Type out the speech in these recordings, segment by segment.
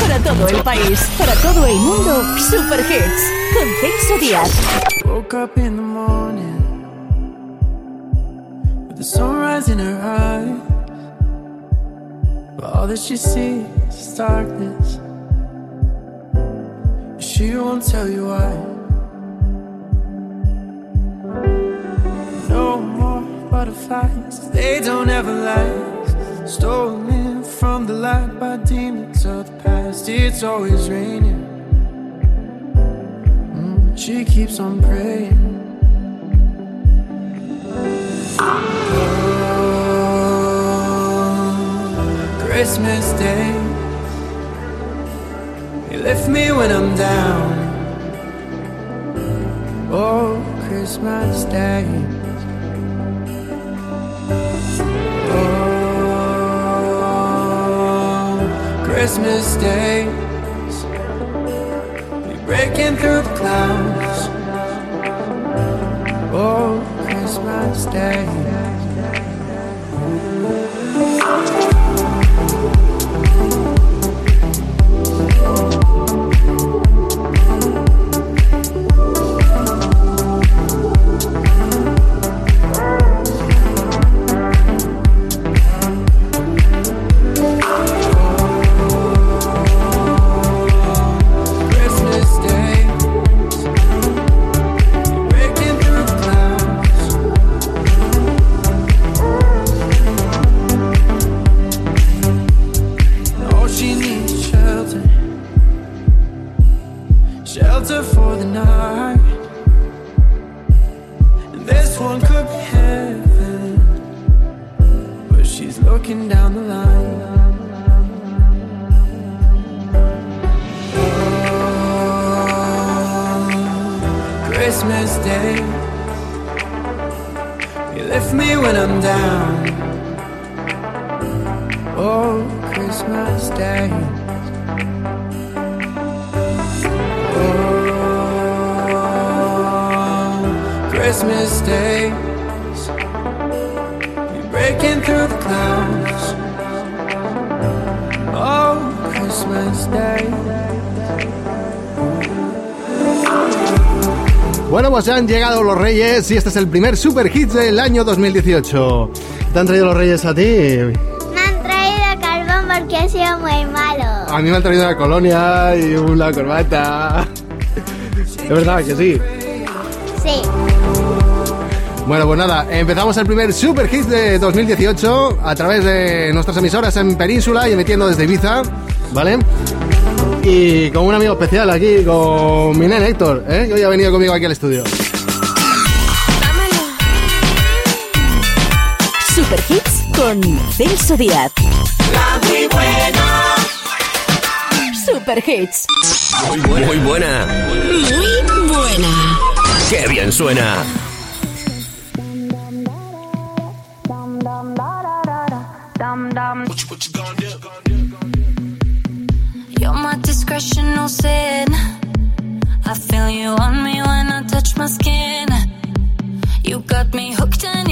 Para todo el país, para todo el mundo, Super Hits con Celso Díaz. Woke up in the morning with the sunrise in her eyes. But all that she sees is darkness. She won't tell you why. Butterflies, they don't ever last. Stolen from the light by demons of the past. It's always raining. Mm, she keeps on praying. Oh, Christmas Day, you lift me when I'm down. Oh, Christmas Day. Christmas days, we breaking through the clouds. Oh, Christmas Day. Reyes y este es el primer Super Hits del año 2018. ¿Te han traído los Reyes a ti? Me han traído carbón porque he sido muy malo. A mí me han traído una colonia y una corbata. Es verdad que sí. Sí. Bueno, pues nada, empezamos el primer Super Hits de 2018 a través de nuestras emisoras en Península y emitiendo desde Ibiza, ¿vale? Y con un amigo especial aquí, con mi nene Héctor, ¿eh? que hoy ha venido conmigo aquí al estudio. Super Hits con Celso Díaz. La muy buena. Super Hits. Muy buena. Muy buena. Muy buena. Qué bien suena. You're my discretion, no sin. I feel you on me when I touch my skin. You got me hooked and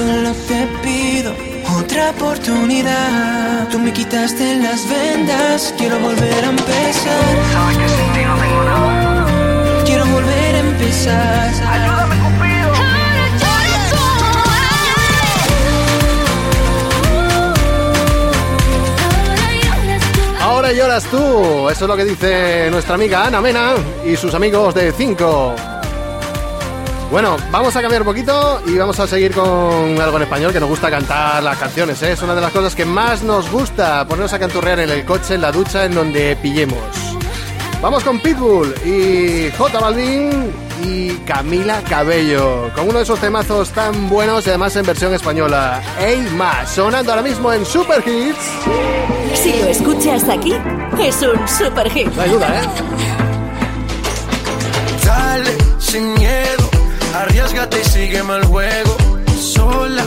solo te pido otra oportunidad. Tú me quitaste las vendas, quiero volver a empezar. Quiero volver a empezar. Ahora lloras tú, eso es lo que dice nuestra amiga Ana Mena y sus amigos de 5. Bueno, vamos a cambiar un poquito y vamos a seguir con algo en español que nos gusta cantar las canciones. ¿eh? Es una de las cosas que más nos gusta, ponernos a canturrear en el coche, en la ducha, en donde pillemos. Vamos con Pitbull y J Balvin y Camila Cabello, con uno de esos temazos tan buenos y además en versión española. ¡Ey más! Sonando ahora mismo en Super Hits. Si lo escuchas aquí, es un Super Hit. Me ayuda, ¿eh? Dale, sin miedo arriesgate y sígueme el juego. Sola,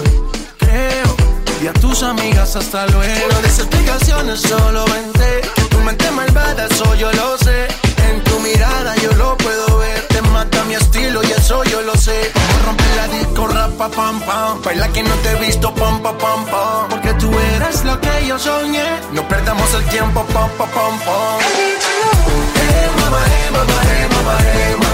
creo, y a tus amigas hasta luego. No des explicaciones, solo vente. Que tu mente malvada, eso yo lo sé. En tu mirada yo lo puedo ver. Te mata mi estilo y eso yo lo sé. Vamos a romper la disco, rapa, pam, pam. Baila que no te he visto, pam, pam, pam, pam. Porque tú eres lo que yo soñé. No perdamos el tiempo, pam, pam, pam, pam. Mamá, eh, mamá, eh, mamá, eh, mamá.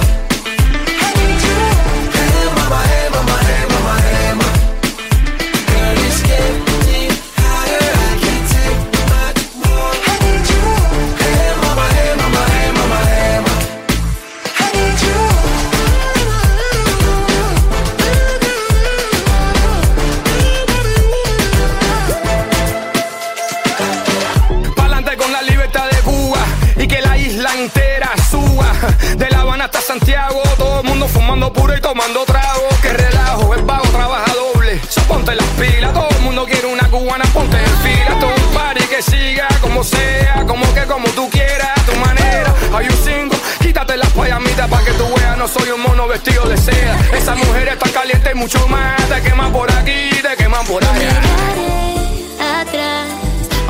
Santiago, todo el mundo fumando puro y tomando trago. Que relajo, el vago trabaja doble. So ponte las pilas, todo el mundo quiere una cubana, ponte en fila. Todo un party que siga como sea, como que como tú quieras, a tu manera. Hay un cinco, quítate las payamitas para que tú veas, no soy un mono vestido de seda. Esa mujer está caliente y mucho más, te queman por aquí, te queman por allá. miraré atrás.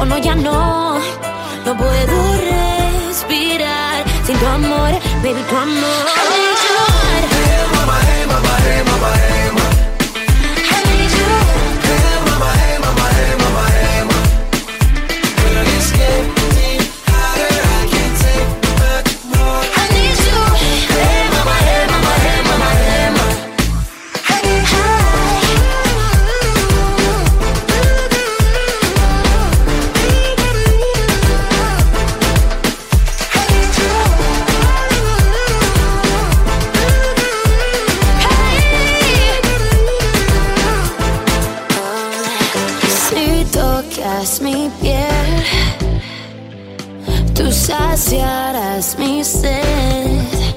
Oh no, ya no. No puedo respirar baby, tu amor. I need you. Eh, mamá, eh, mamá, eh, mamá, tú saciarás mi sed.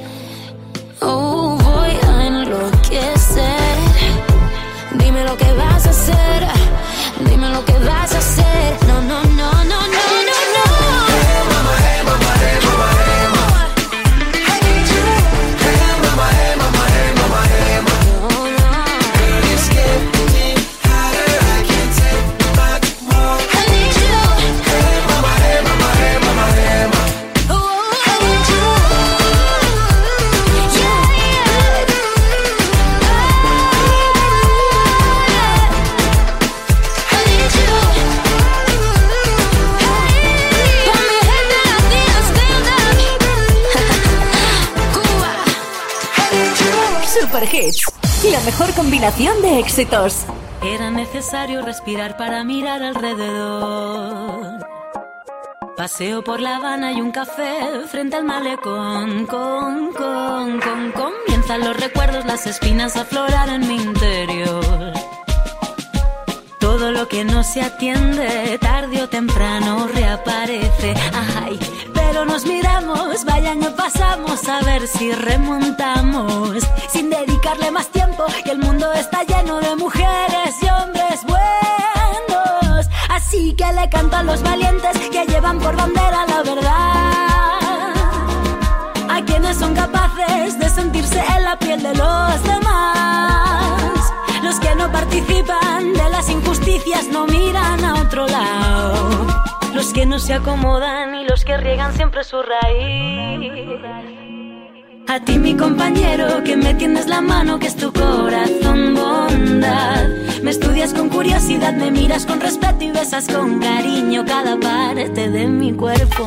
Mejor combinación de éxitos. Era necesario respirar para mirar alrededor. Paseo por La Habana y un café frente al malecón. Con, comienzan los recuerdos, las espinas a aflorar en mi interior. Todo lo que no se atiende, tarde o temprano reaparece. Ay, pero nos miramos, vaya año pasamos a ver si remontamos. Sin dedicarle más tiempo, que el mundo está lleno de mujeres y hombres buenos. Así que le canto a los valientes que llevan por bandera la verdad. A quienes son capaces de sentirse en la piel de los demás. Los que no participan de las injusticias no miran a otro lado. Los que no se acomodan y los que riegan siempre su raíz. A ti mi compañero que me tiendes la mano que es tu corazón bondad. Me estudias con curiosidad, me miras con respeto y besas con cariño cada parte de mi cuerpo.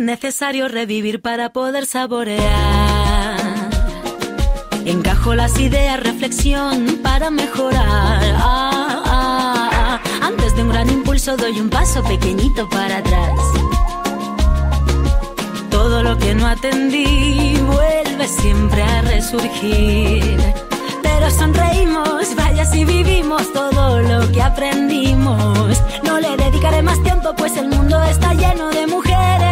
Necesario revivir para poder saborear. Encajo las ideas, reflexión para mejorar. Ah, ah, ah. Antes de un gran impulso doy un paso pequeñito para atrás. Todo lo que no atendí vuelve siempre a resurgir. Pero sonreímos, vaya si vivimos todo lo que aprendimos. No le dedicaré más tiempo, pues el mundo está lleno de mujeres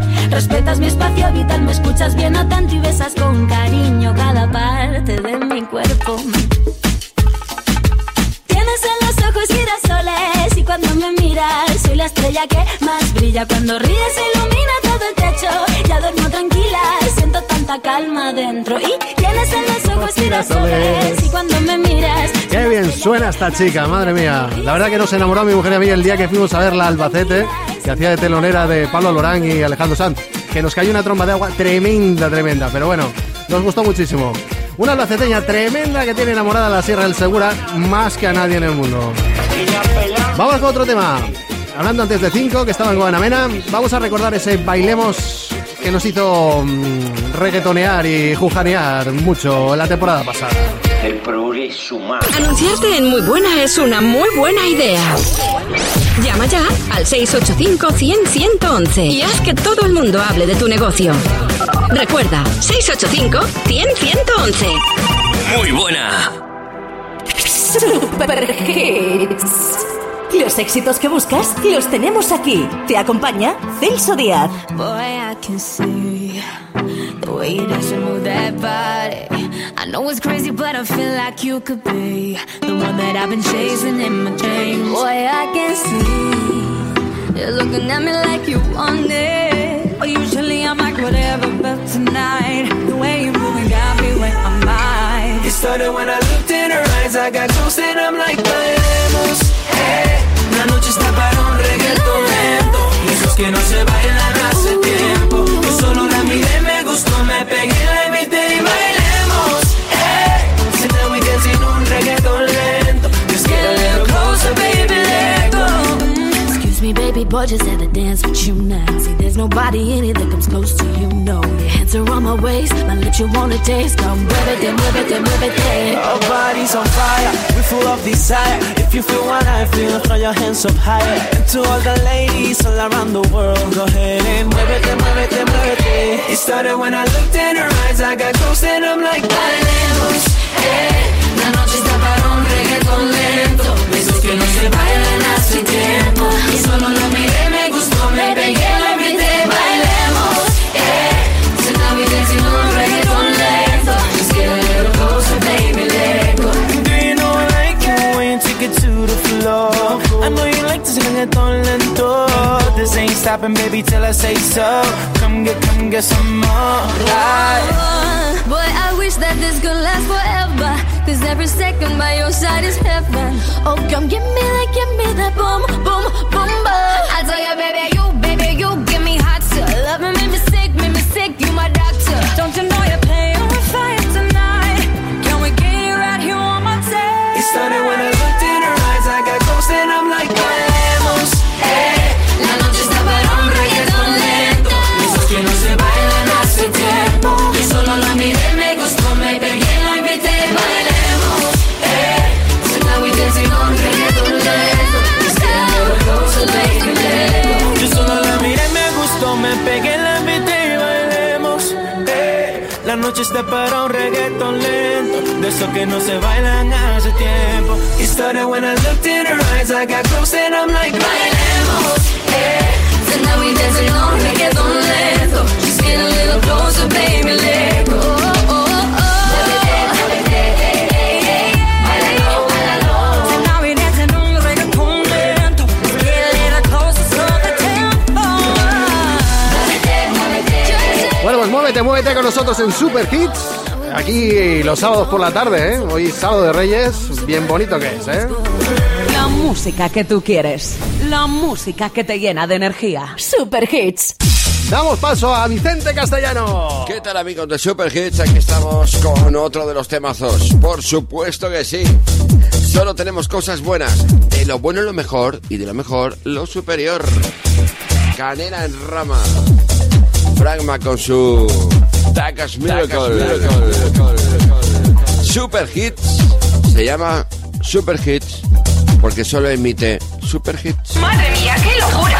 Respetas mi espacio vital, me escuchas bien atento y besas con cariño cada parte de mi cuerpo. En los ojos girasoles y cuando me miras soy la estrella que más brilla. Cuando ríes ilumina todo el techo, ya duermo tranquila, siento tanta calma dentro. Y tienes en los ojos girasoles y cuando me miras... Qué bien suena esta chica, madre mía. La verdad que nos enamoró mi mujer y a mí el día que fuimos a verla a Albacete, que hacía de telonera de Pablo Lorán y Alejandro Sanz. Que nos cayó una tromba de agua tremenda, tremenda. Pero bueno, nos gustó muchísimo. Una albaceteña tremenda que tiene enamorada la Sierra del Segura más que a nadie en el mundo. Vamos con otro tema. Hablando antes de 5, que estaba en Guanamena, vamos a recordar ese bailemos que nos hizo mm, reggaetonear y jujanear mucho la temporada pasada. El progreso humano. Anunciarte en Muy Buena es una muy buena idea. Llama ya al 685-100-111 y haz que todo el mundo hable de tu negocio. Recuerda, 685-100-111. Muy buena. Super Hits. Los éxitos que buscas los tenemos aquí. Te acompaña Celso Díaz. Boy, I can see the way you dance and move that body. I know it's crazy, but I feel like you could be the one that I've been chasing in my dreams. Boy, I can see you're looking at me like you want it. But usually I'm like whatever, but tonight the way you moving got me where I'm at. It started when I looked in her eyes, I got close and I'm like, bailemos, que no se bailan hace tiempo. Yo solo la miré, me gustó, me pegué, la boy, just had to dance with you now. See, there's nobody in it that comes close to you, no. Your hands are on my waist, my lips you wanna taste. Come muévete, muévete, muévete. Our bodies on fire, we full of desire. If you feel what I feel, throw your hands up higher. And to all the ladies all around the world, go ahead and muévete, muévete, muévete. It then move it. It started when I looked in her eyes, I got close and I'm like, bailemos, La noche está para un reggaetón lento, besos que no se bailan hace tiempo. Y solo lo miré, like this reggaeton lento. This ain't stopping, baby, till I say so. Come get, come get some more. Right. Oh, boy, I wish that this could last forever. Cause every second by your side is heaven. Oh, come give me that, give me that boom, boom, boom, boom. I tell you, baby, you, baby, you give me hot to Love me, make me sick, make me sick, you my doctor. Don't you know you're playing with fire tonight? Can we get it right here on my tape? It started when Para un reggaetón lento, de esos que no se bailan hace tiempo. It started when I looked in her eyes, I got close and I'm like, bailemos, eh. Now we dancing on reggaeton lento. Just get a little closer, baby, let go. Muévete, con nosotros en Super Hits. Aquí los sábados por la tarde, ¿eh? Hoy sábado de Reyes, bien bonito que es, ¿eh? La música que tú quieres. La música que te llena de energía. Super Hits. Damos paso a Vicente Castellano. ¿Qué tal amigos de Super Hits? Aquí estamos con otro de los temazos. Por supuesto que sí. Solo tenemos cosas buenas. De lo bueno lo mejor y de lo mejor lo superior. Canela en rama. Fragma con su Takas Miracle. Super Hits. Se llama Super Hits porque solo emite Super Hits. Madre mía, qué locura.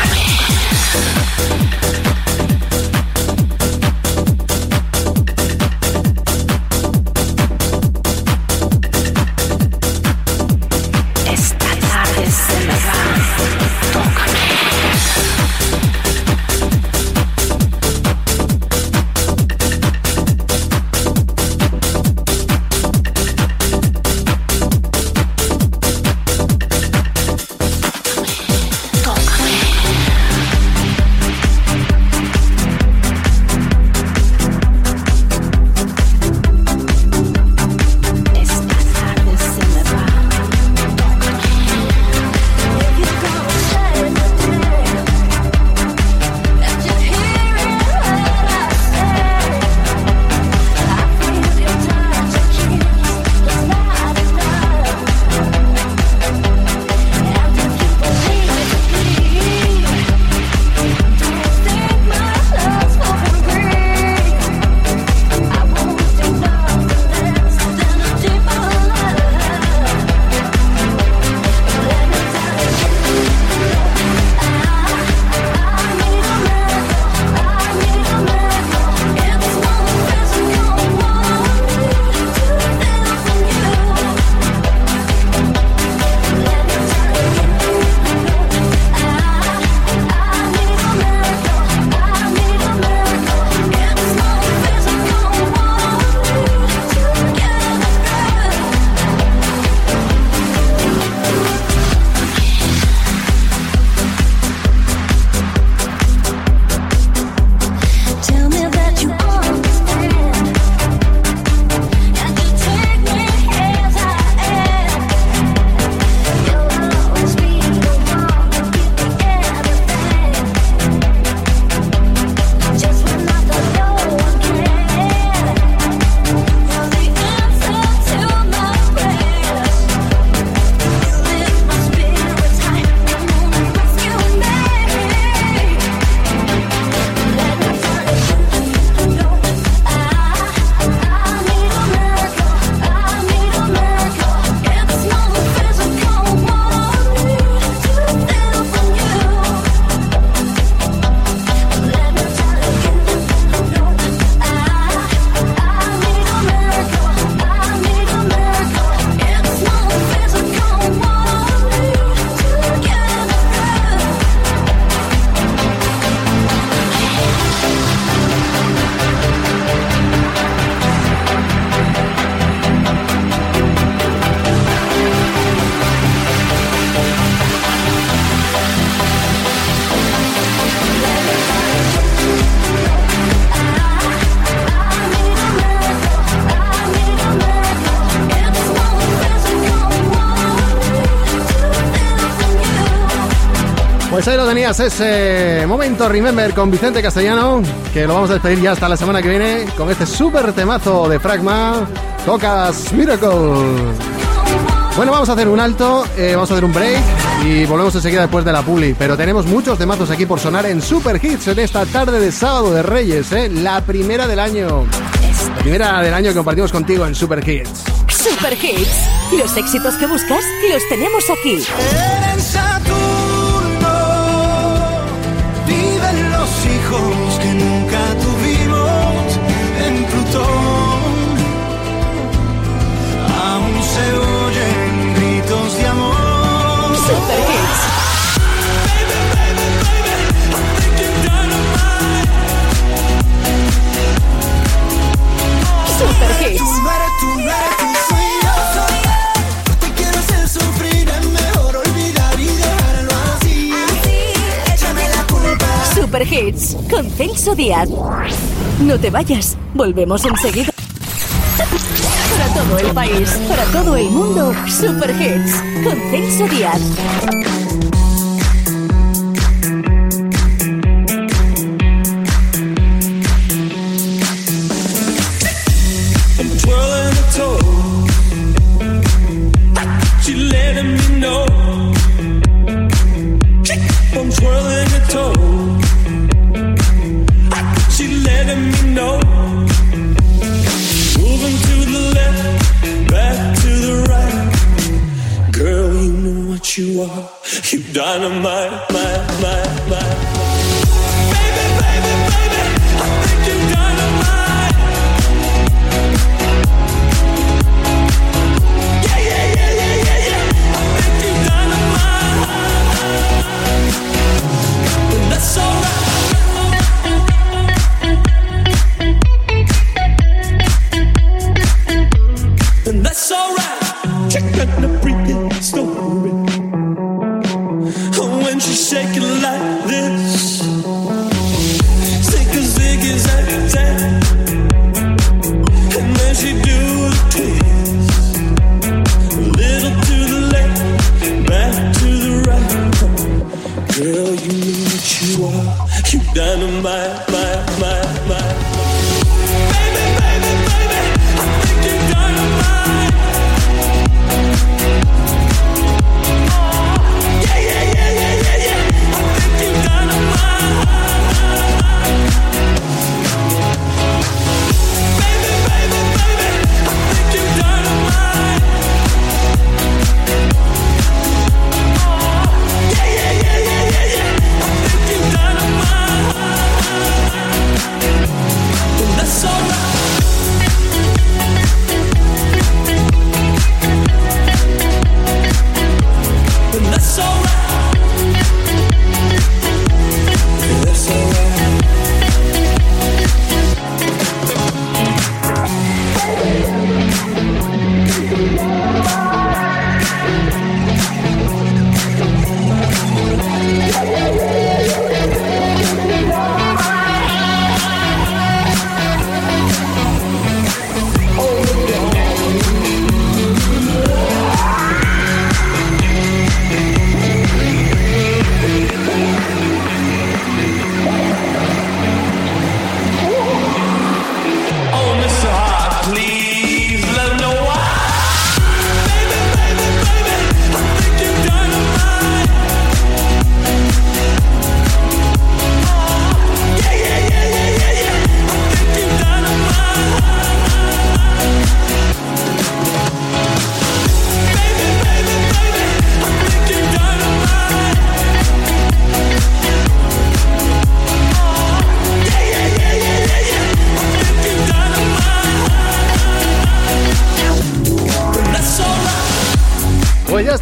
Tenías, ese momento Remember con Vicente Castellano, que lo vamos a despedir ya hasta la semana que viene con este súper temazo de Fragma, Tocas Miracle. Bueno, vamos a hacer un alto, eh, vamos a hacer un break y volvemos enseguida después de la publi. Pero tenemos muchos temazos aquí por sonar en Super Hits en esta tarde de sábado de Reyes, ¿eh? la primera del año. La primera del año que compartimos contigo en Super Hits. Super Hits. Los éxitos que buscas los tenemos aquí. En Super Hits con Celso Díaz. No te vayas, volvemos enseguida. Para todo el país, para todo el mundo, Super Hits con Celso Díaz.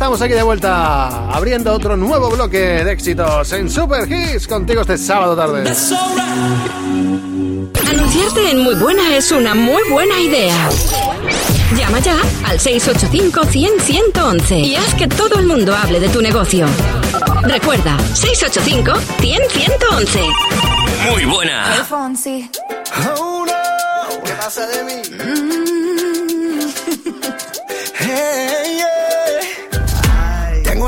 Estamos aquí de vuelta, abriendo otro nuevo bloque de éxitos en Super Hits contigo este sábado tarde. Anunciarte en Muy Buena es una muy buena idea. Llama ya al 685-100-111 y haz que todo el mundo hable de tu negocio. Recuerda, 685-100-111. Muy buena. Fonsi. Oh no, ¿qué pasa de mí? Hey, yeah.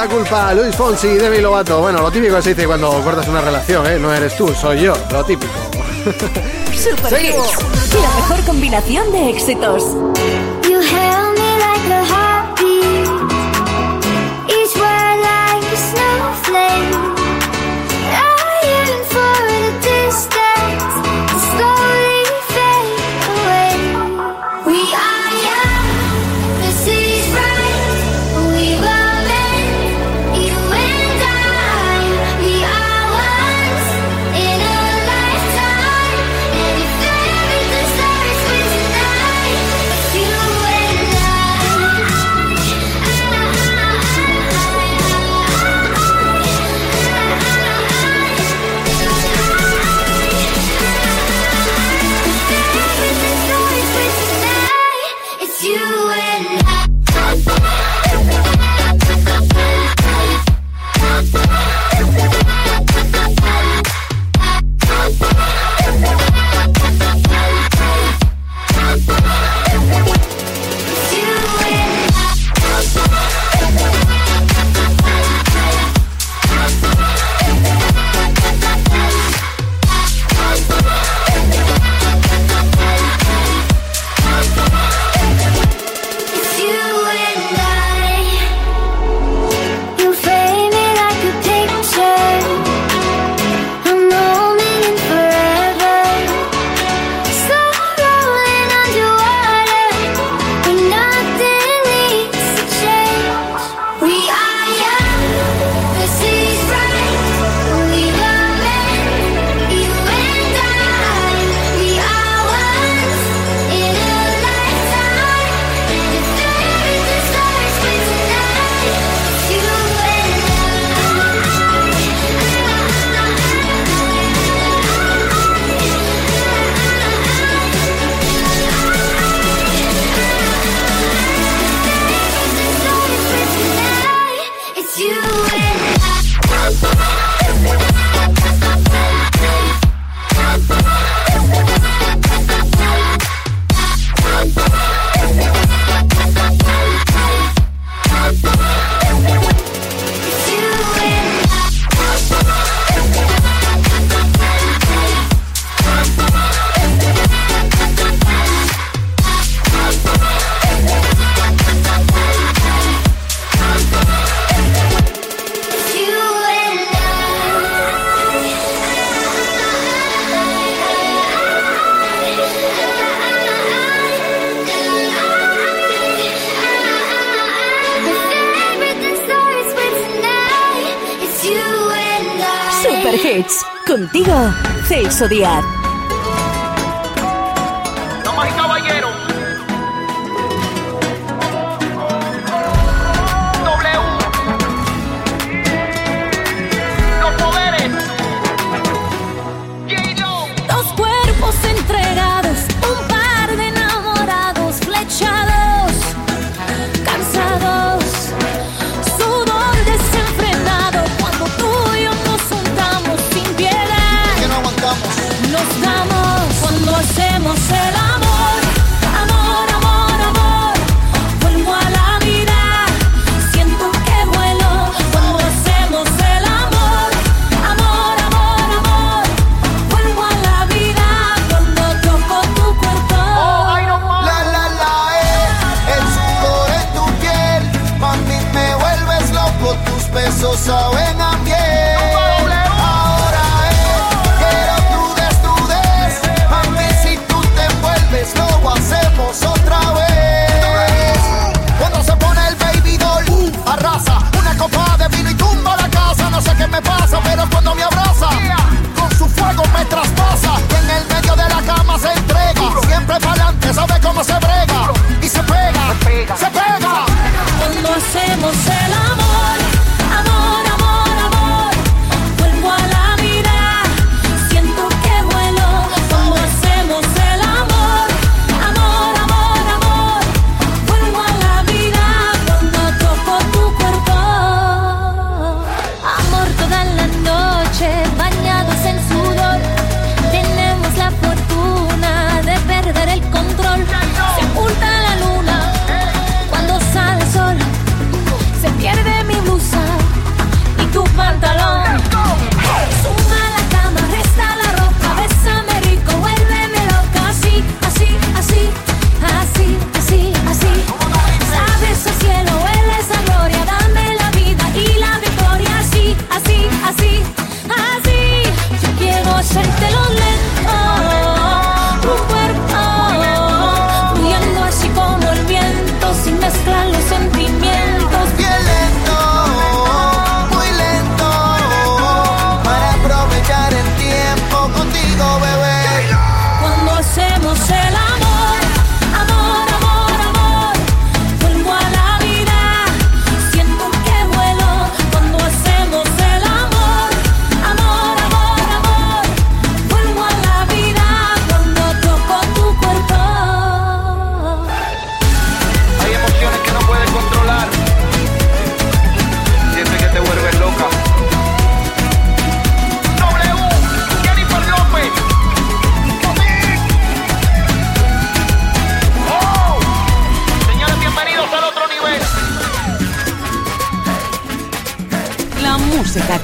la culpa a Luis Fonsi y Demi Lovato. Bueno, lo típico que se dice cuando cortas una relación, ¿eh? No eres tú, soy yo, lo típico. Super Hits, la mejor combinación de éxitos. Contigo, Celso Díaz.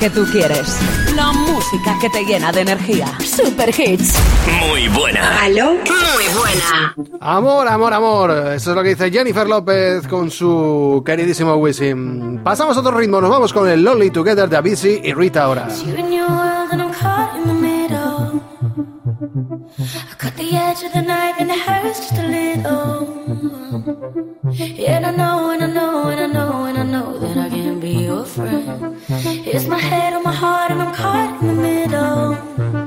que tú quieres. La música que te llena de energía. Super hits. Muy buena. ¿Aló? Muy buena. Amor, amor, amor. Eso es lo que dice Jennifer López con su queridísimo Wisin. Pasamos a otro ritmo. Nos vamos con el Lonely Together de Avicii y Rita ahora. Cut the edge of the knife and it hurts just a little. I know, and I know, and I know. be your friend. It's my head on my heart, and I'm caught in the middle.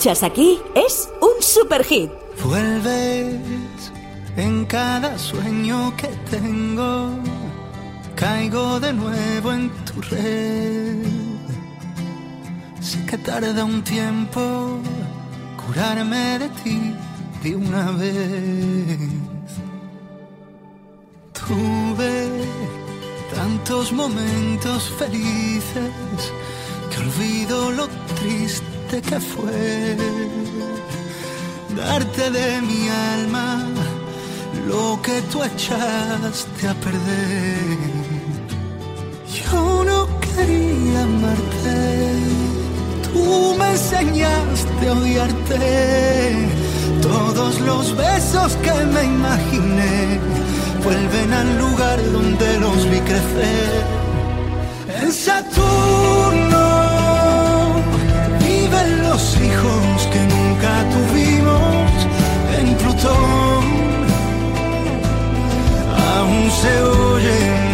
escuchas aquí es un super hit. Vuelves en cada sueño que tengo, caigo de nuevo en tu red. Sé que tarda un tiempo curarme de ti de una vez. Tuve tantos momentos felices que olvido lo triste que fue darte de mi alma lo que tú echaste a perder. Yo no quería amarte, tú me enseñaste a odiarte. Todos los besos que me imaginé vuelven al lugar donde los vi crecer. En Saturno hijos que nunca tuvimos en Plutón. Aún se oyen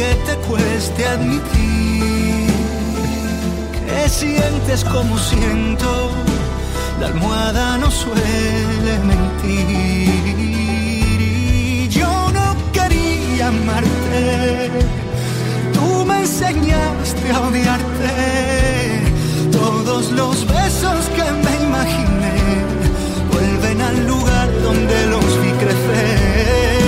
aunque te cueste admitir que sientes como siento, la almohada no suele mentir. Y yo no quería amarte, tú me enseñaste a odiarte. Todos los besos que me imaginé vuelven al lugar donde los vi crecer.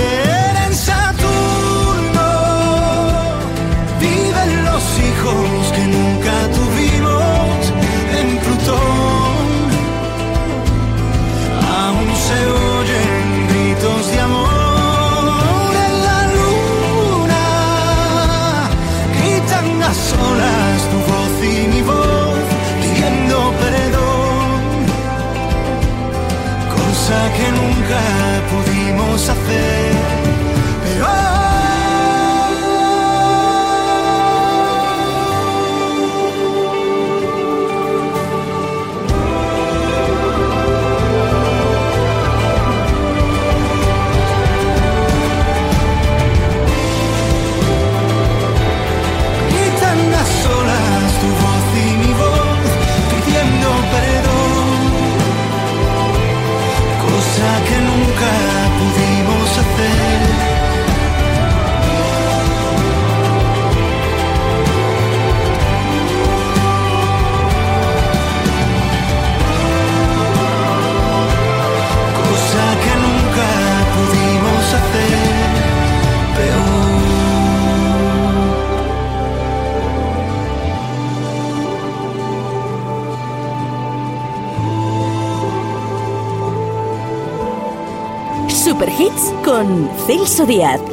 que nunca pudimos hacer. Celso Díaz.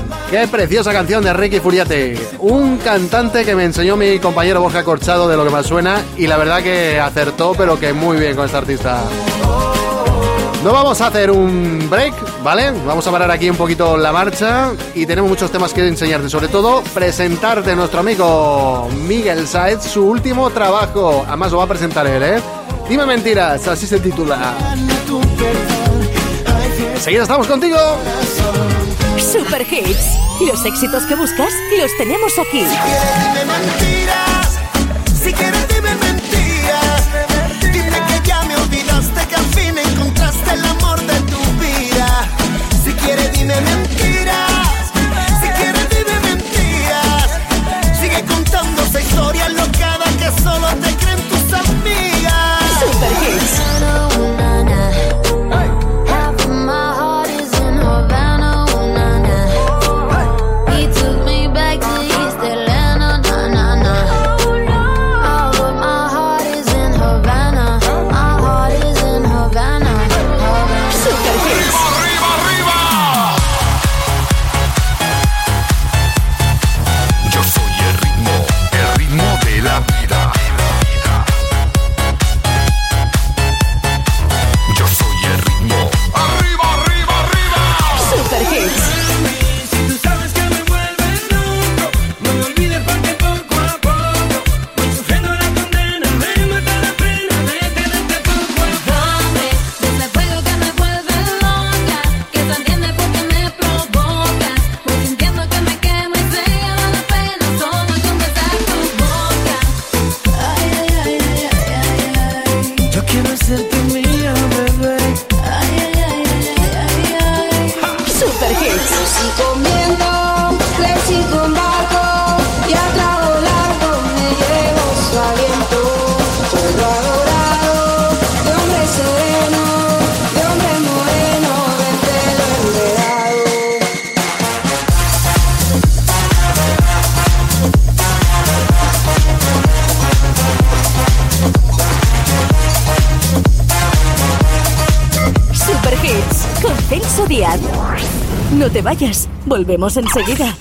Qué preciosa canción de Ricky Furiate. Un cantante que me enseñó mi compañero Borja Corchado de lo que más suena y la verdad que acertó, pero que muy bien con este artista. No vamos a hacer un break, ¿vale? Vamos a parar aquí un poquito la marcha y tenemos muchos temas que enseñarte. Sobre todo, presentarte a nuestro amigo Miguel Saez su último trabajo. Además, lo va a presentar él, ¿eh? Dime mentiras, así se titula. Enseguida estamos contigo. Super Hits. Los éxitos que buscas los tenemos aquí. No te vayas. Volvemos enseguida.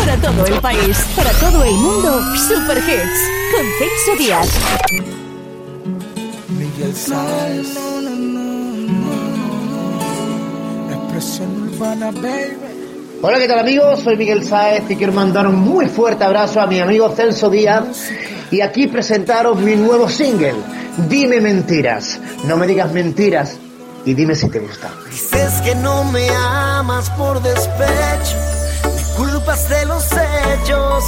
Para todo el país, para todo el mundo, Super Hits. Con Celso Díaz. Miguel Sáez. Expresión urbana, baby. Hola, ¿qué tal amigos? Soy Miguel Sáez y quiero mandar un muy fuerte abrazo a mi amigo Celso Díaz y aquí presentaros mi nuevo single, Dime Mentiras. No me digas mentiras y dime si te gusta. Dices que no me amas por despecho, me culpas de los hechos,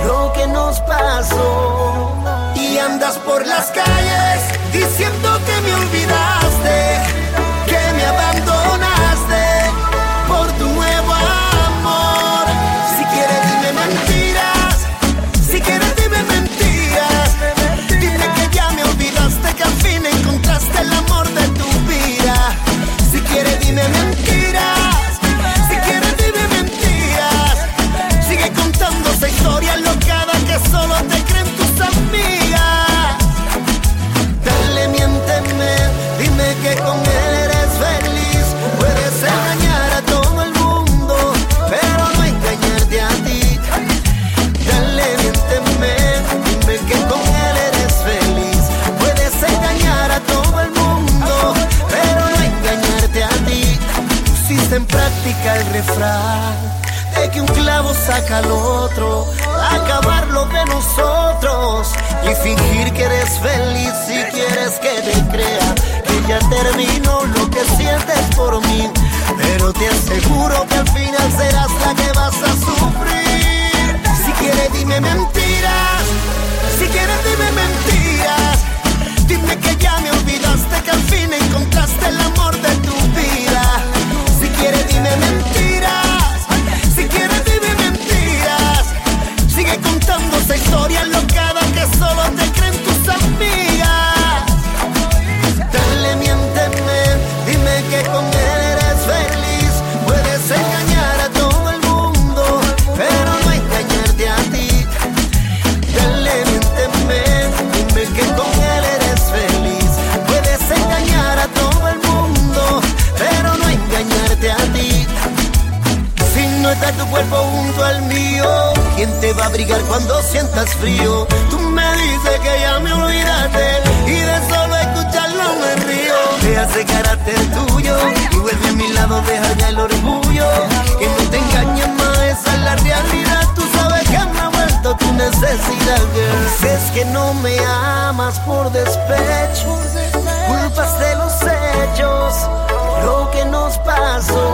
de lo que nos pasó. Y andas por las calles diciendo que me olvidaste, mentiras, si quieres dime mentiras, sigue contando esa historia locada que solo te el refrán de que un clavo saca al otro, acabar lo de nosotros y fingir que eres feliz si quieres que te crea que ya terminó lo que sientes por mí. Pero te aseguro que al final serás la que vas a sufrir. Si quieres dime mentiras, si quieres dime mentiras. Dime que ya me olvidaste, que al fin encontraste el amor de tu vida. Si quieres dime mentiras, si quieres dime mentiras. Sigue contando esa historia locada que solo te creen tus amigas. Va a abrigar cuando sientas frío. Tú me dices que ya me olvidaste y de solo escucharlo me río. Deja ese carácter tuyo y vuelve a mi lado, deja ya el orgullo. Que no te engañes más, esa es la realidad. Tú sabes que me ha vuelto tu necesidad, girl. Dices que no me amas por despecho, culpas de los hechos, lo que nos pasó.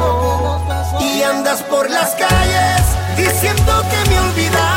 Y andas por las calles diciendo que me olvidaste,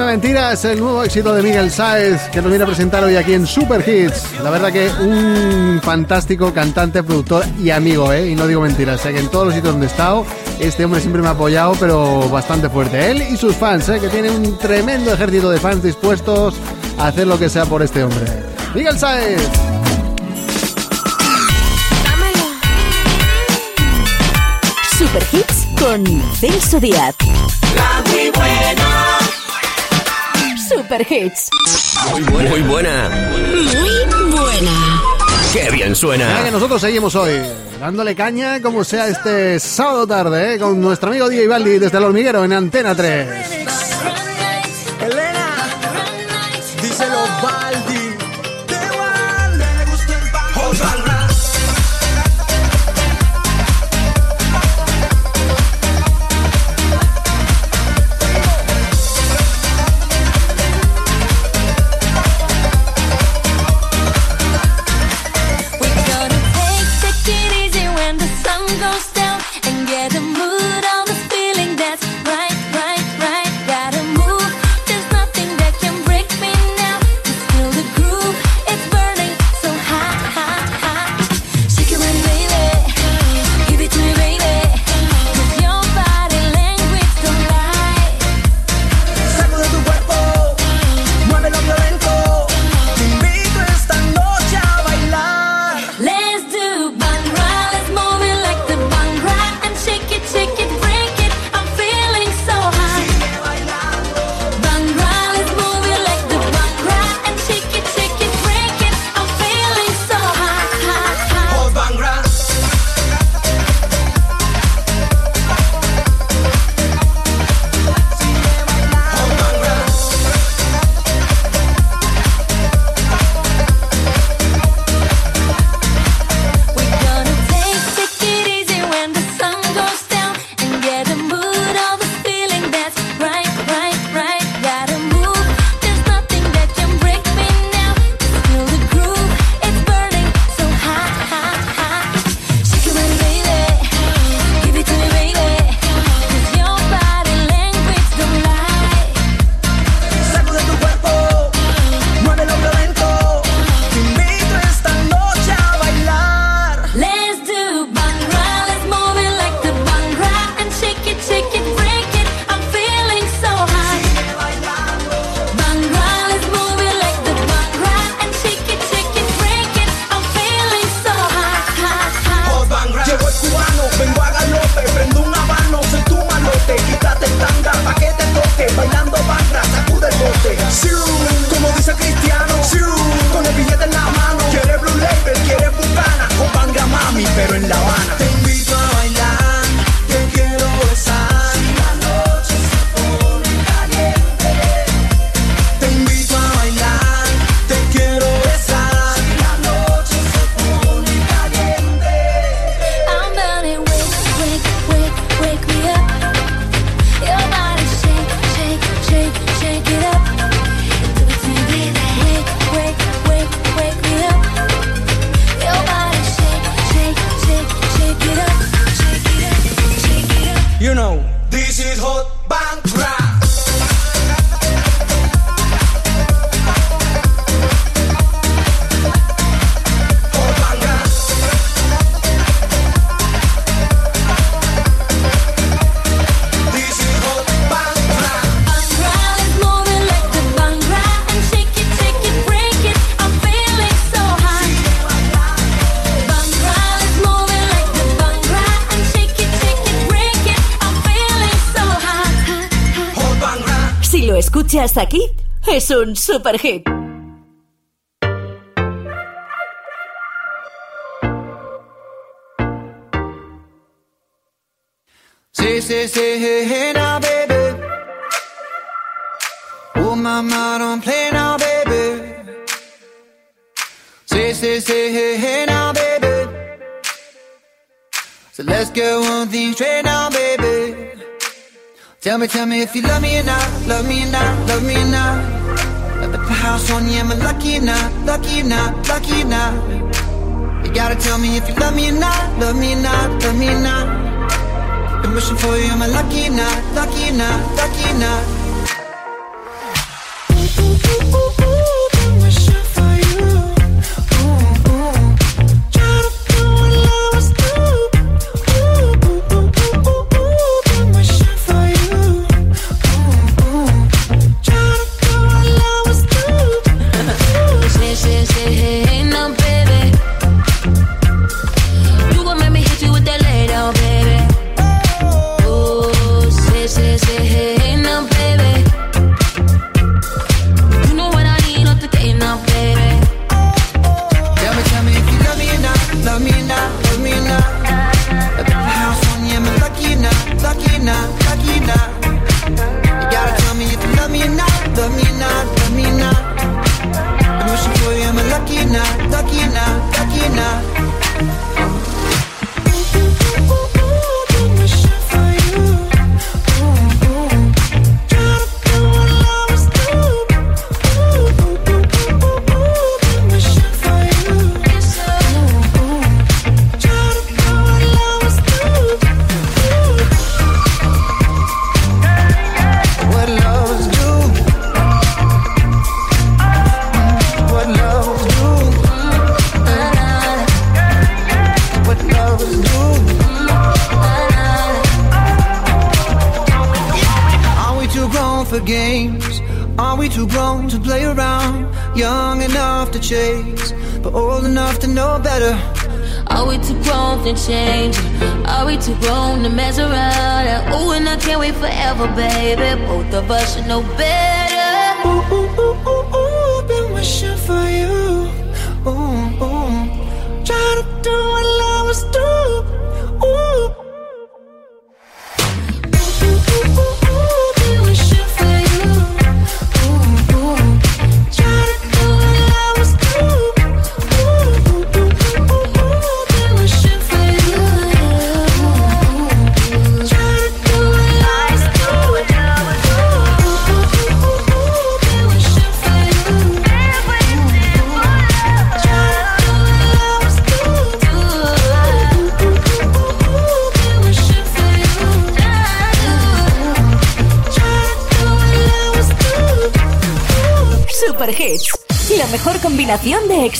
Dime mentiras, el nuevo éxito de Miguel Sáez que nos viene a presentar hoy aquí en Super Hits. La verdad que un fantástico cantante, productor y amigo, ¿eh? Y no digo mentiras, sé que en todos los sitios donde he estado, este hombre siempre me ha apoyado, pero bastante fuerte. Él y sus fans, ¿eh? Que tiene un tremendo ejército de fans dispuestos a hacer lo que sea por este hombre. Miguel Sáez. Super Hits con Celso Díaz. La muy buena. Super Hits. Muy buena. Muy buena. Muy buena. Qué bien Ya suena. que nosotros seguimos hoy dándole caña como sea este sábado tarde, ¿eh? Con nuestro amigo DJ Baldi desde el hormiguero en Antena 3. es un super hit. Say, say, say, hey, hey now, baby. Oh, mama, don't play now, baby. Say, say, say, hey, hey now, baby. So let's go on things straight now, baby. Tell me, tell me if you love me or not, love me or not, love me or not. Sonia, am I lucky or not, lucky or not, lucky or not You gotta tell me if you love me or not, love me or not, love me or not. Been wishing for you, am I lucky or not, lucky or not, lucky or not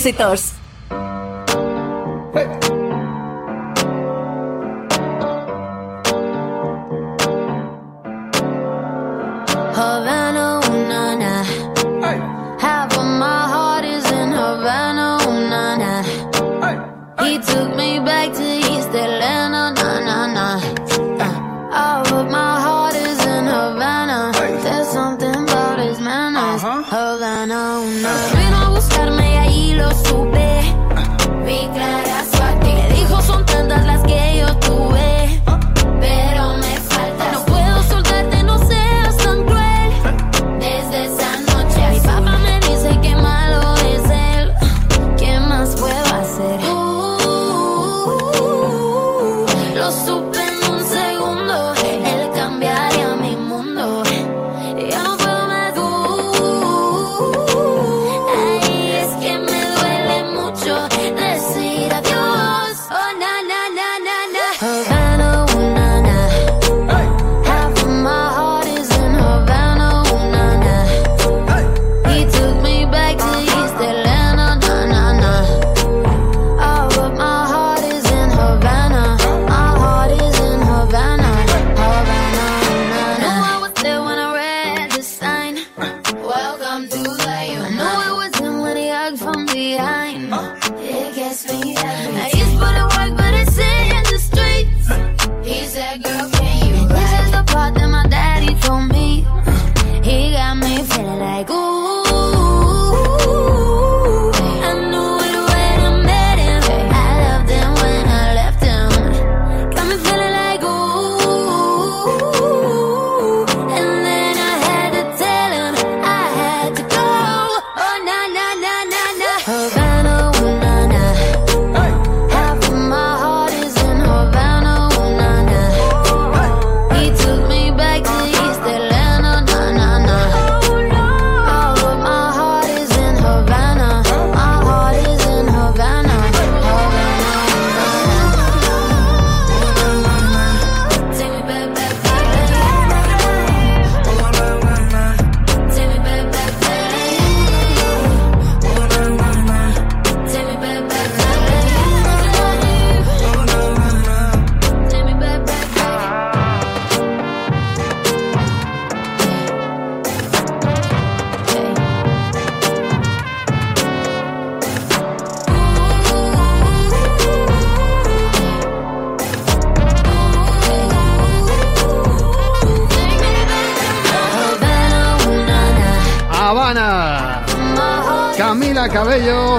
Exitors.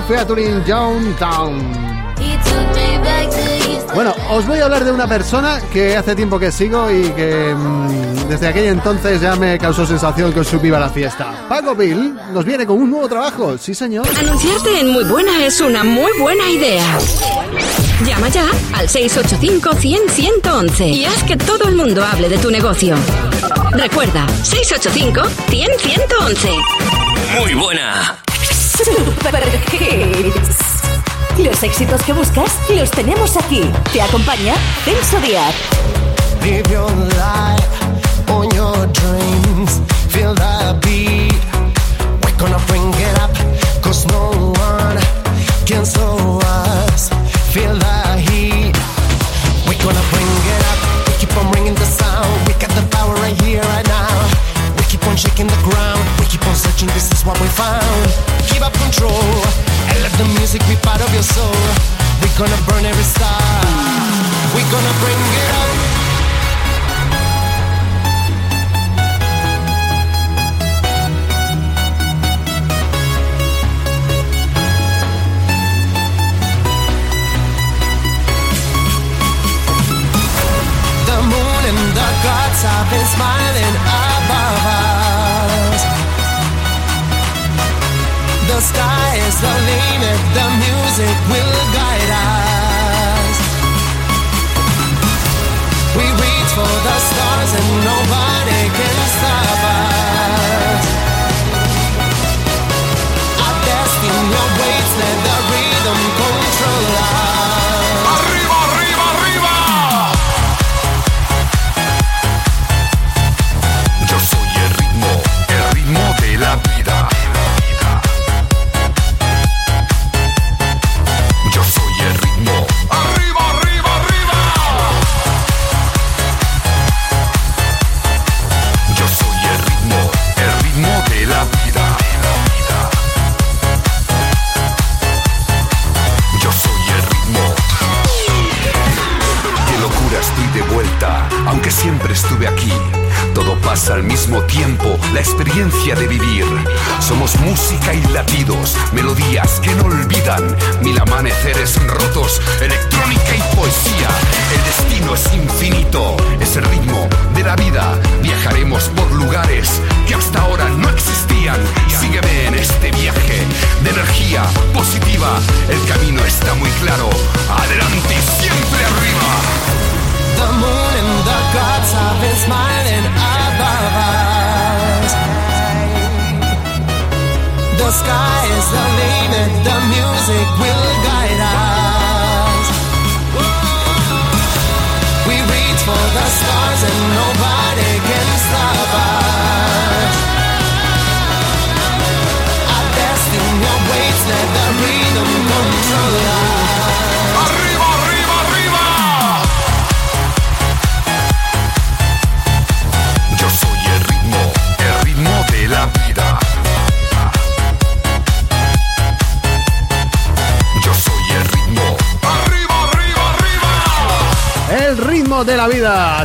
featuring Downtown. Bueno, os voy a hablar de una persona que hace tiempo que sigo y que mm, desde aquel entonces ya me causó sensación que os subiva la fiesta. Paco Bill nos viene con un nuevo trabajo, sí señor. Anunciarte en Muy Buena es una muy buena idea. Llama ya al 685-100-111 y haz que todo el mundo hable de tu negocio. Recuerda, 685-100-111. Muy buena. Super Hits. Los éxitos que buscas los tenemos aquí. Te acompaña Celso Díaz.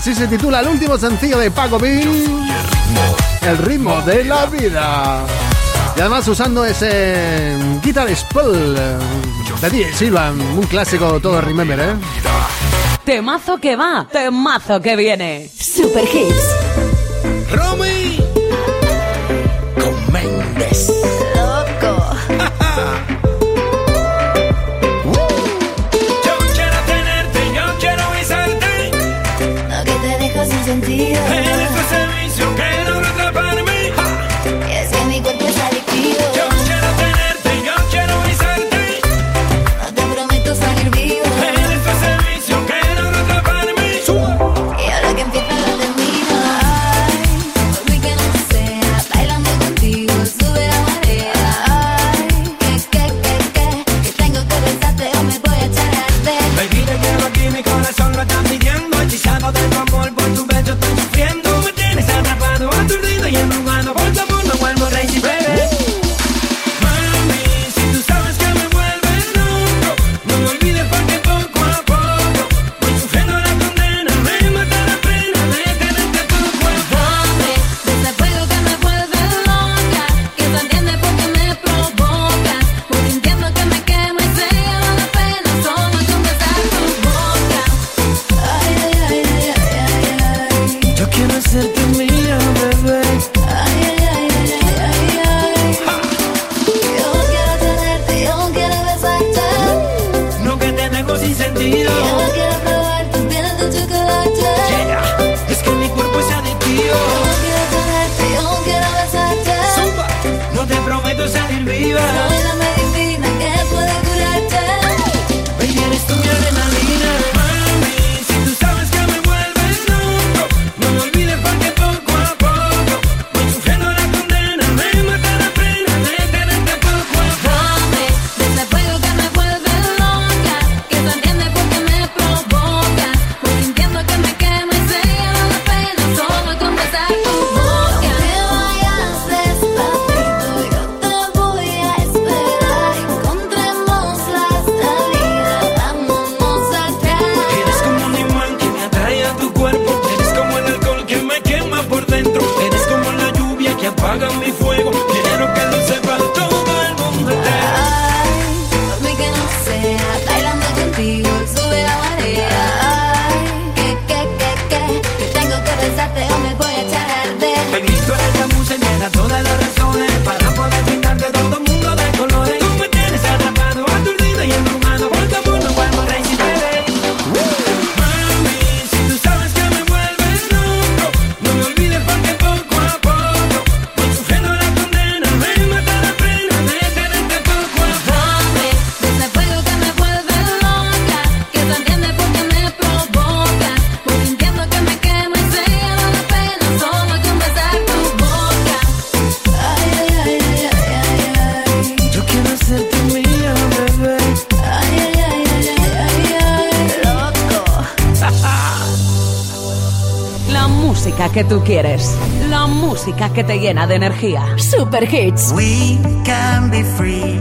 Así se titula el último sencillo de Paco Bill. El ritmo de la vida. Y además usando ese Guitar Spell de DJ Silvan, un clásico todo remember, ¿eh? Temazo que va, temazo que viene. Super Hits. que te llena de energía. Super Hits. We can be free.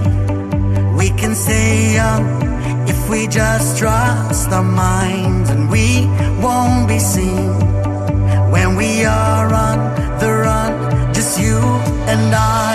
We can stay young if we just trust our minds and we won't be seen when we are on the run. Just you and I.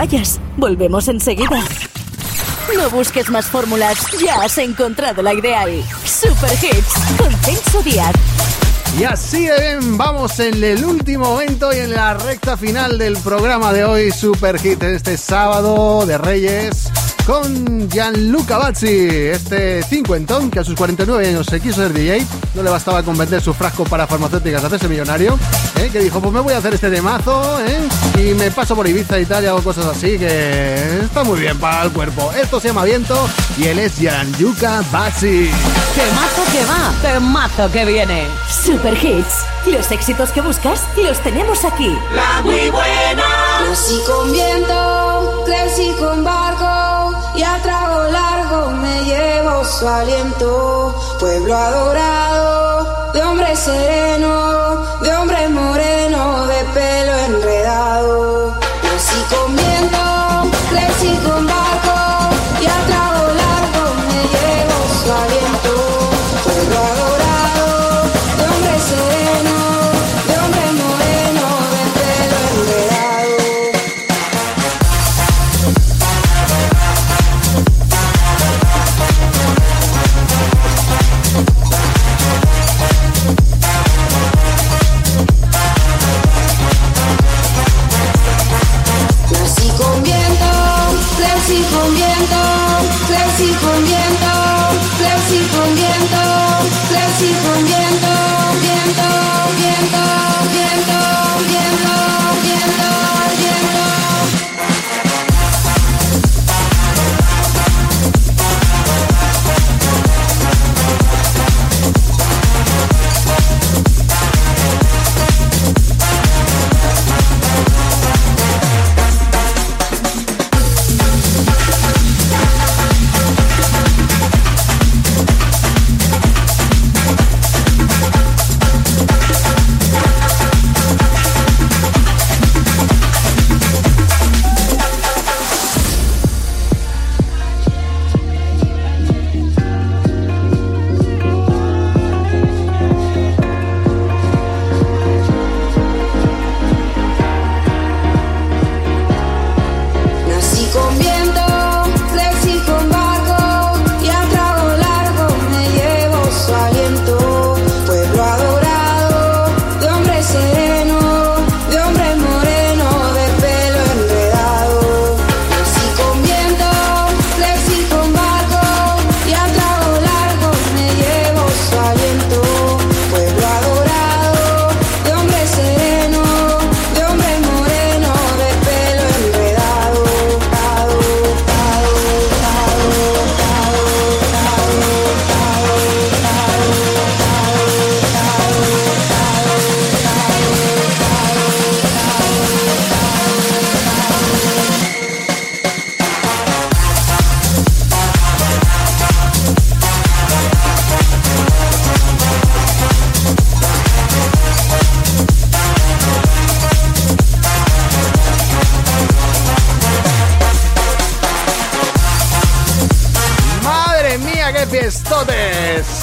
vayas, volvemos enseguida. No busques más fórmulas, ya has encontrado la ideal. Super Hits, con Díaz. Y así bien, vamos en el último momento y en la recta final del programa de hoy, Super Hit, este sábado de Reyes, con Gianluca Bazzi, este cincuentón que a sus 49 años se quiso ser DJ, no le bastaba con vender su frasco para farmacéuticas, hacerse millonario, ¿eh? que dijo, pues me voy a hacer este temazo, ¿eh? y me paso por Ibiza y tal, y hago cosas así, que está muy bien para el cuerpo. Esto se llama Viento, y él es Gianluca Bazzi. Temazo que va, temazo que viene. Super Hits, los éxitos que buscas los tenemos aquí. La muy buena. Nací con viento, crecí con barco y a trago largo me llevo su aliento. Pueblo adorado, de hombre sereno, de hombre moreno, de pelo enredado. Nací con viento, crecí con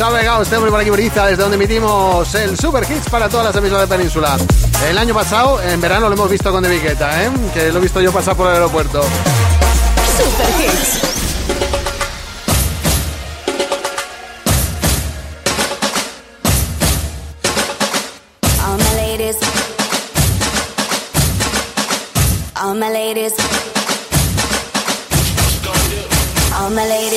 ha pegado este hombre por aquí desde donde emitimos el Super Hits para todas las emisoras de Península. El año pasado, en verano, lo hemos visto con De Viqueta, ¿eh? Que lo he visto yo pasar por el aeropuerto. Super Hits. All my ladies. All my ladies.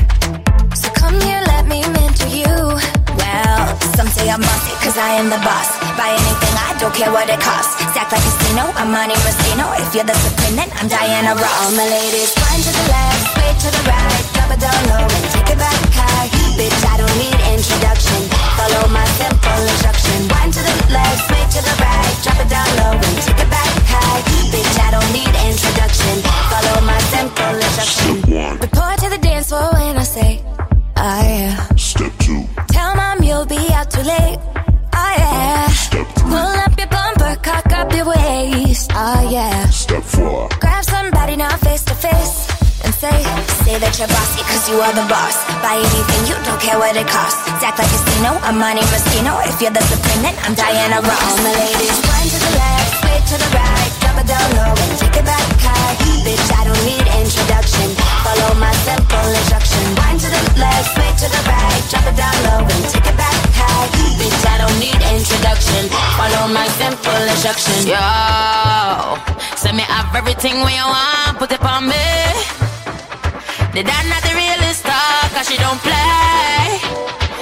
came into you. Well, some say I must, cause I am the boss. Buy anything, I don't care what it costs. Stack like casino, I'm Monte Rustino. If you're the supreme, then I'm Diana Ross. All my ladies, one to the left, way to the right. Drop it down low and take it back high. Bitch, I don't need introduction. Follow my simple instruction. One to the left, way to the right. Drop it down low and take it back high. Bitch, I don't need introduction. Follow my simple instruction. Report to the dance floor when I say Oh, yeah. Step two. Tell mom you'll be out too late. Oh, yeah. Step three. Pull up your bumper, cock up your waist. Oh, yeah. Step four. Grab somebody now face to face and say, say that you're bossy cause you are the boss. Buy anything, you don't care what it costs. Act like a casino, a money Moschino. If you're the supreme, then I'm Diana Ross. All my ladies, one to the left, switch to the right drop it down low and take it back high. Bitch, I don't need introduction. Follow my simple instruction. To the left, to the right, drop it down low and take it back high. Bitch, I don't need introduction. Follow my simple instruction. Yo, send me everything want, put it on me. The dad not the realest star, cause she don't play.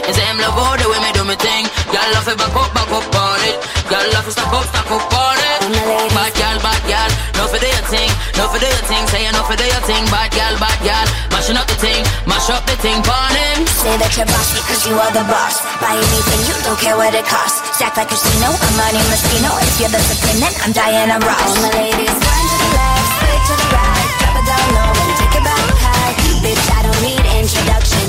And say him love all the way me do me thing. Y'all love it back up, back up on it. Y'all love it stop up, stop up on it. Bad gal, bad gal, no for do your thing, no for do your thing. Say you no for do your thing, bad gal, bad gal. Mashing up the thing, mash up the thing, on him. Say that you're bossy cause you are the boss. Buy anything, you don't care what it costs. Act like casino, I'm Monte Moschino. If you're the supreme, then I'm Diana Ross. All my ladies, one to the left, sway to the right, drop it down low and take it back high. Bitch, I don't need introduction.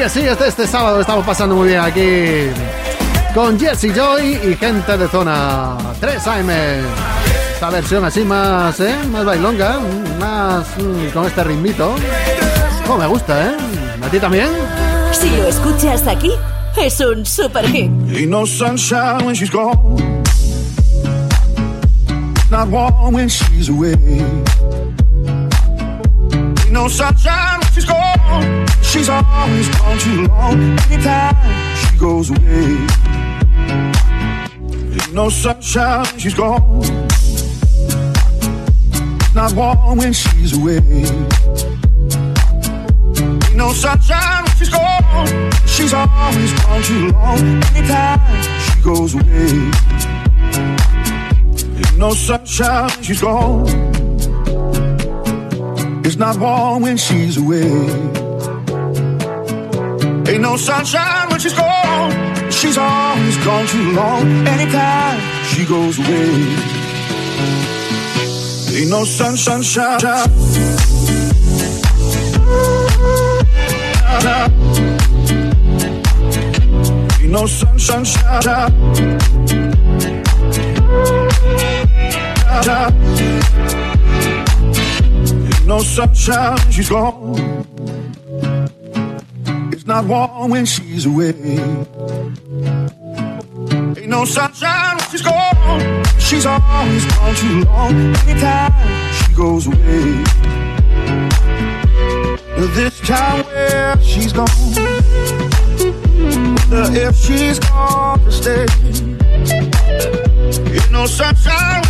que sí, este, este sábado estamos pasando muy bien aquí con Jesse Joy y gente de zona 3 AM. Esta versión así más, ¿eh? Más bailonga, más mm, con este ritmito. Oh, me gusta, ¿eh? ¿A ti también? Si lo escuchas aquí, es un super hit. Ain't no sunshine when she's gone. Not warm when she's away. Ain't no sunshine when she's gone. She's always gone too long. Anytime she goes away. Ain't no sunshine she's gone. Not warm when she's away. Ain't no sunshine when she's gone. She's always gone too long. Anytime she goes away, ain't no sunshine. She's gone. Not warm when she's away. Ain't no sunshine when she's gone. She's always gone too long. Anytime she goes away. Ain't no sun, sunshine. Ain't no sun, sunshine. No sunshine, she's gone. It's not warm when she's away. Ain't no sunshine when she's gone. She's always gone too long. Anytime she goes away. This time where she's gone. Wonder if she's gone to stay. Ain't no sunshine.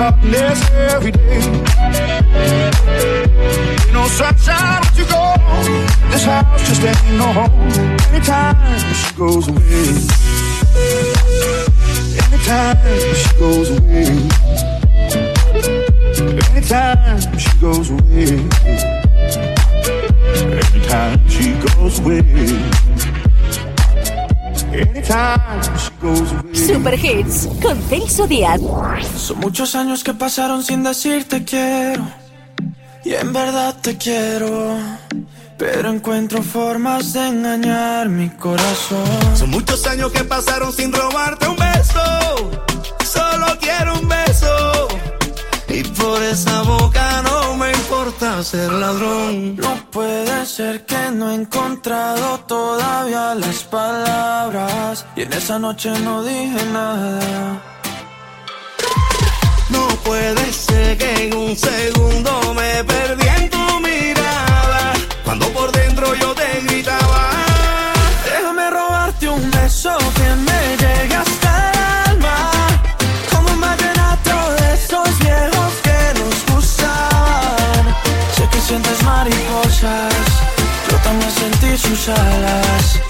Darkness every day. Ain't no sunshine when you go. This house just ain't no home. Anytime she goes away. Anytime she goes away. Anytime she goes away. Anytime she goes away. Anytime she goes away. Super Hits con Celso Díaz. Son muchos años que pasaron sin decirte quiero. Y en verdad te quiero. Pero encuentro formas de engañar mi corazón. Son muchos años que pasaron sin robarte un beso. Solo quiero un beso. Y por esa boca no me importa ser ladrón. No puede ser que no he encontrado todavía las palabras. Y en esa noche no dije nada. No puede ser que en un segundo me perdí en tu mirada. Cuando por dentro yo te gritaba. Déjame robarte un beso que me llegue hasta el alma. Como un vallenato de esos viejos que nos gustaban. Sé que sientes mariposas, yo también sentí sus alas.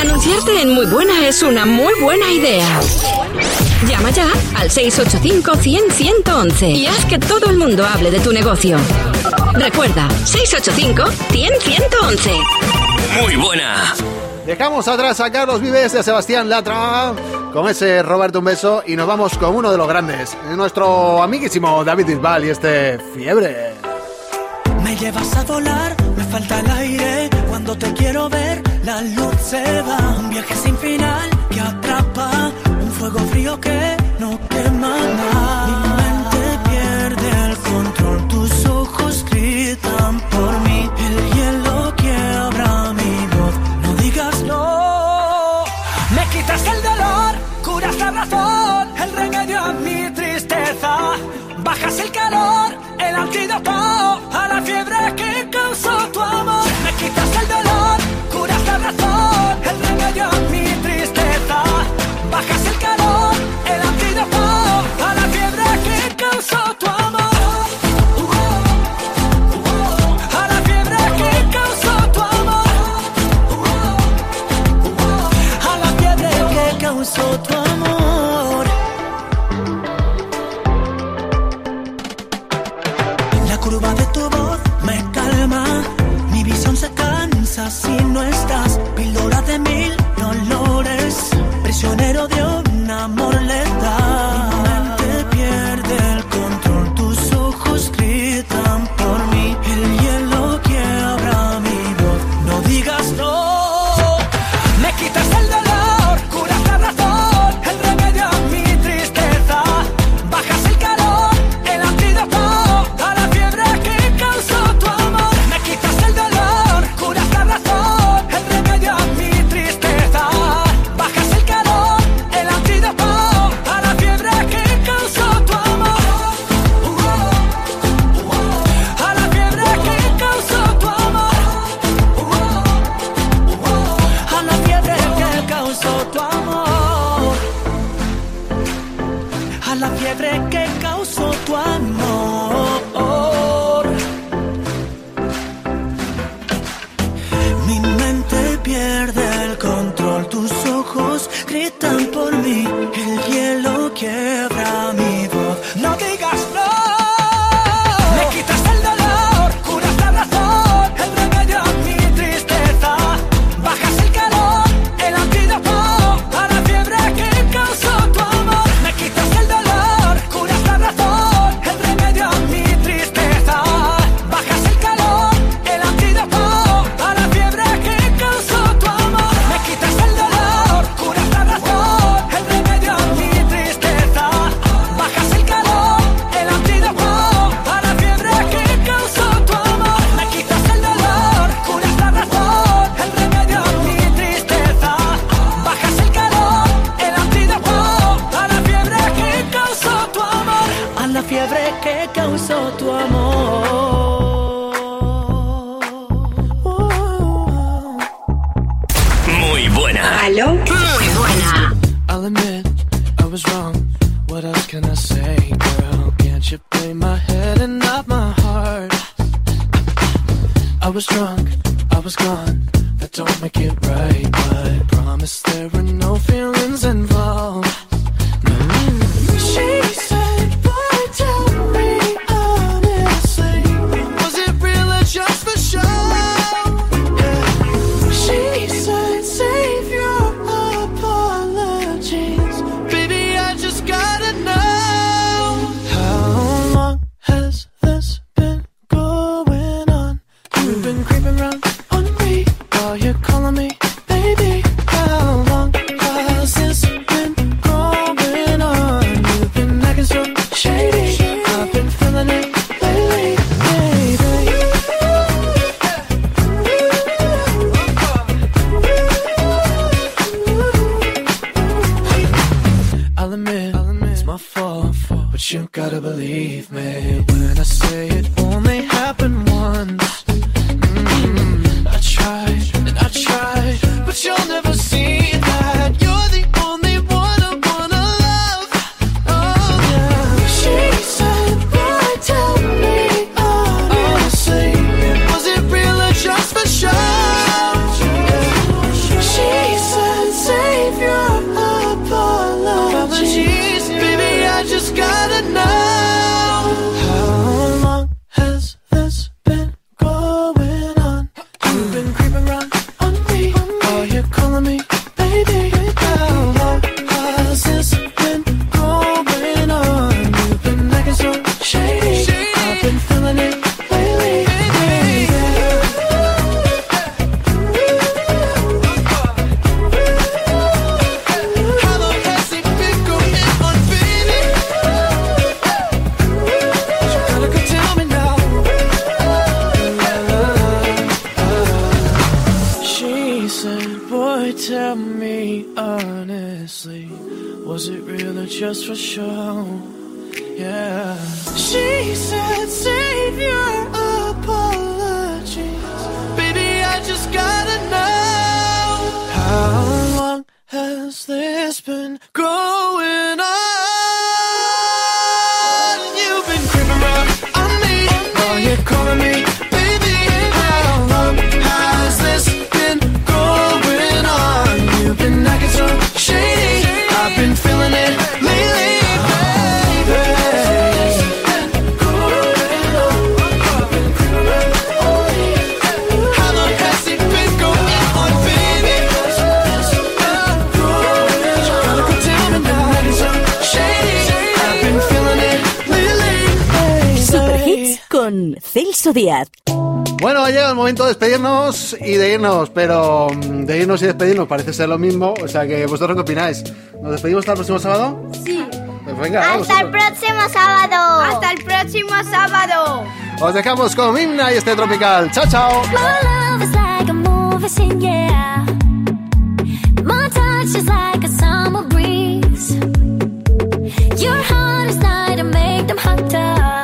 Anunciarte en Muy Buena es una muy buena idea. Llama ya al 685-100-111 y haz que todo el mundo hable de tu negocio. Recuerda, 685-100-111. Muy buena. Dejamos atrás a Carlos Vives de Sebastián Latra con ese Roberto un beso y nos vamos con uno de los grandes, nuestro amiguísimo David Isbal y este fiebre. Me llevas a volar, me falta el aire cuando te quiero ver la luz se va, un viaje sin final que atrapa, un fuego frío que no quema más. Mi mente pierde el control, tus ojos gritan por mí. El hielo quiebra mi voz, no digas no. Me quitas el dolor, curas la razón, el remedio a mi tristeza. Bajas el calor, el antídoto In my head and not my heart. I was drunk, I was gone. That don't make it right, but I promise there were no feelings involved. de irnos y despedirnos parece ser lo mismo. O sea que vosotros qué opináis. ¿Nos despedimos hasta el próximo sábado? Sí. Pues venga, hasta el próximo sábado. Hasta el próximo sábado. Os dejamos con Himna y este tropical. Chao, chao. Your heart is light and make them hotter